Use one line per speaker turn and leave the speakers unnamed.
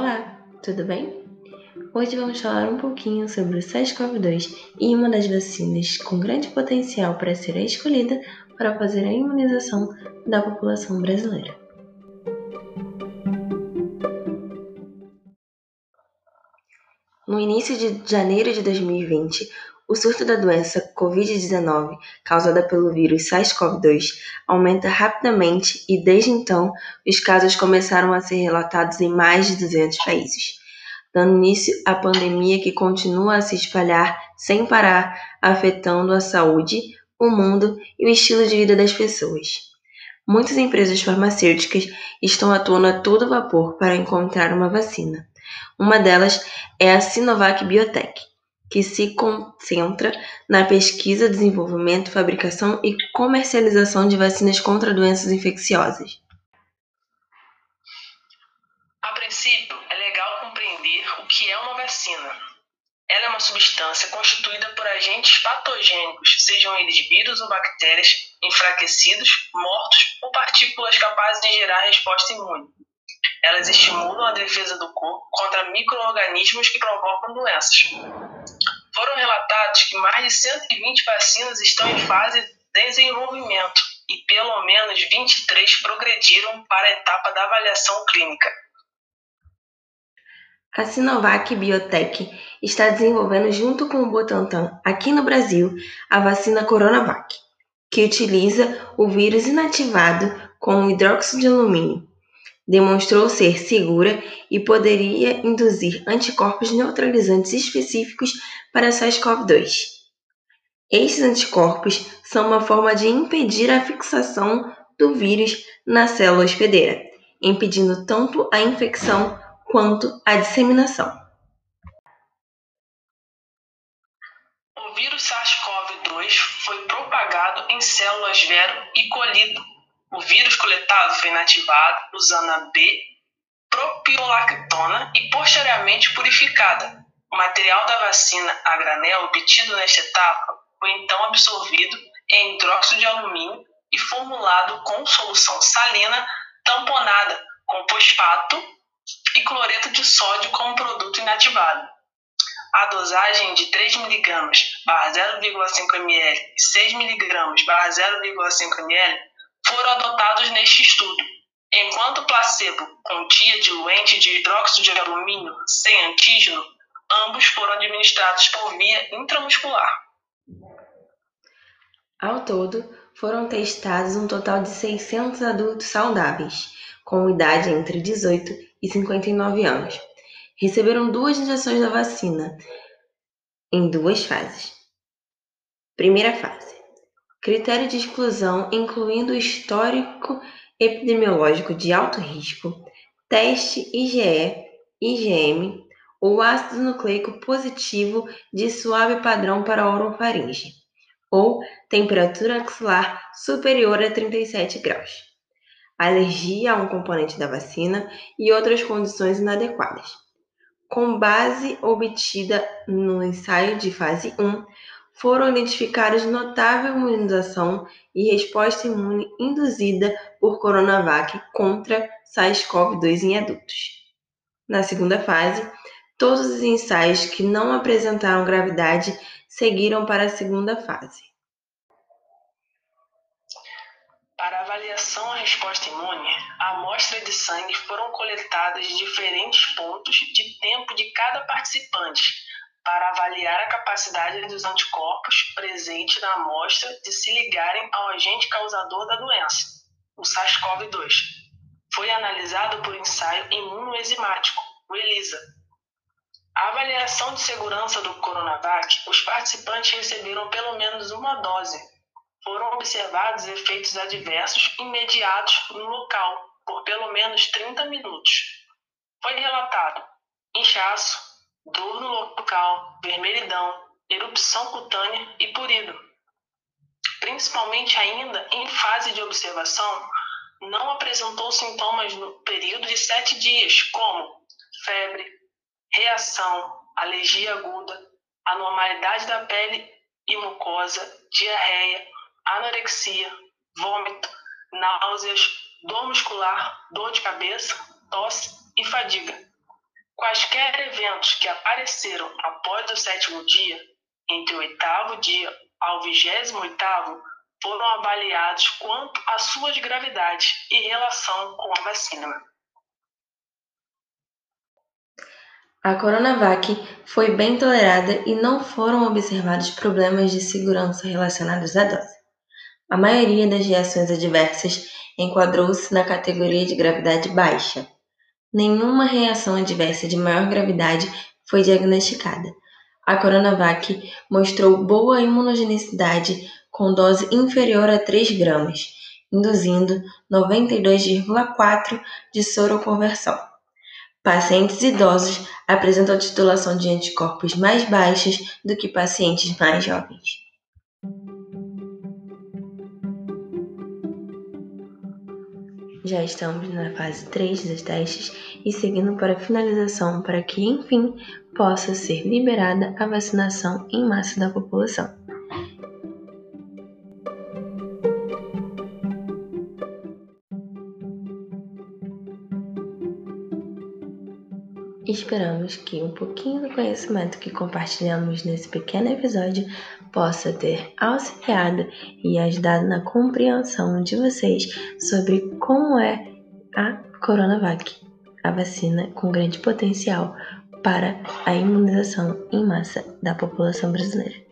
Olá, tudo bem? Hoje vamos falar um pouquinho sobre o SARS-CoV-2 e uma das vacinas com grande potencial para ser escolhida para fazer a imunização da população brasileira. No início de janeiro de 2020, o surto da doença Covid-19, causada pelo vírus SARS-CoV-2, aumenta rapidamente e, desde então, os casos começaram a ser relatados em mais de 200 países, dando início à pandemia que continua a se espalhar sem parar, afetando a saúde, o mundo e o estilo de vida das pessoas. Muitas empresas farmacêuticas estão atuando a todo vapor para encontrar uma vacina. Uma delas é a Sinovac Biotech que se concentra na pesquisa, desenvolvimento, fabricação e comercialização de vacinas contra doenças infecciosas.
A princípio, é legal compreender o que é uma vacina. Ela é uma substância constituída por agentes patogênicos, sejam eles vírus ou bactérias, enfraquecidos, mortos ou partículas capazes de gerar resposta imune. Elas estimulam a defesa do corpo contra micro-organismos que provocam doenças. Foram relatados que mais de 120 vacinas estão em fase de desenvolvimento e pelo menos 23 progrediram para a etapa da avaliação clínica.
A Sinovac Biotech está desenvolvendo, junto com o Butantan, aqui no Brasil, a vacina Coronavac, que utiliza o vírus inativado com hidróxido de alumínio demonstrou ser segura e poderia induzir anticorpos neutralizantes específicos para SARS-CoV-2. Estes anticorpos são uma forma de impedir a fixação do vírus na célula hospedeira, impedindo tanto a infecção quanto a disseminação.
O vírus SARS-CoV-2 foi propagado em células vero e colhido o vírus coletado foi inativado usando a B-propiolactona e posteriormente purificada. O material da vacina a granel obtido nesta etapa foi então absorvido em hidróxido de alumínio e formulado com solução salina tamponada com fosfato e cloreto de sódio como produto inativado. A dosagem de 3 mg 0,5 ml e 6 mg 0,5 ml foram adotados neste estudo, enquanto o placebo continha diluente de hidróxido de alumínio sem antígeno, ambos foram administrados por via intramuscular.
Ao todo, foram testados um total de 600 adultos saudáveis, com idade entre 18 e 59 anos. Receberam duas injeções da vacina, em duas fases. Primeira fase: Critério de exclusão incluindo histórico epidemiológico de alto risco, teste IgE, IgM ou ácido nucleico positivo de suave padrão para orofaringe, ou temperatura axilar superior a 37 graus, alergia a um componente da vacina e outras condições inadequadas. Com base obtida no ensaio de fase 1, foram identificados notável imunização e resposta imune induzida por Coronavac contra SARS-CoV-2 em adultos. Na segunda fase, todos os ensaios que não apresentaram gravidade seguiram para a segunda fase.
Para avaliação à resposta imune, amostras de sangue foram coletadas de diferentes pontos de tempo de cada participante para avaliar a capacidade dos anticorpos presentes na amostra de se ligarem ao agente causador da doença, o SARS-CoV-2. Foi analisado por ensaio imunoenzimático, o ELISA. A avaliação de segurança do Coronavac, os participantes receberam pelo menos uma dose. Foram observados efeitos adversos imediatos no local, por pelo menos 30 minutos. Foi relatado inchaço, dor no local, vermelhidão, erupção cutânea e purido. Principalmente ainda em fase de observação, não apresentou sintomas no período de sete dias, como febre, reação, alergia aguda, anormalidade da pele e mucosa, diarreia, anorexia, vômito, náuseas, dor muscular, dor de cabeça, tosse e fadiga. Quaisquer eventos que apareceram após o sétimo dia, entre o oitavo dia ao vigésimo oitavo, foram avaliados quanto às suas gravidades e relação com a vacina.
A Coronavac foi bem tolerada e não foram observados problemas de segurança relacionados à dose. A maioria das reações adversas enquadrou-se na categoria de gravidade baixa. Nenhuma reação adversa de maior gravidade foi diagnosticada. A Coronavac mostrou boa imunogenicidade com dose inferior a 3 gramas, induzindo 92,4 de soroconversão. Pacientes idosos apresentam titulação de anticorpos mais baixas do que pacientes mais jovens. Já estamos na fase 3 dos testes e seguindo para a finalização para que, enfim, possa ser liberada a vacinação em massa da população. Esperamos que um pouquinho do conhecimento que compartilhamos nesse pequeno episódio possa ter auxiliado e ajudado na compreensão de vocês sobre como é a Coronavac, a vacina com grande potencial para a imunização em massa da população brasileira.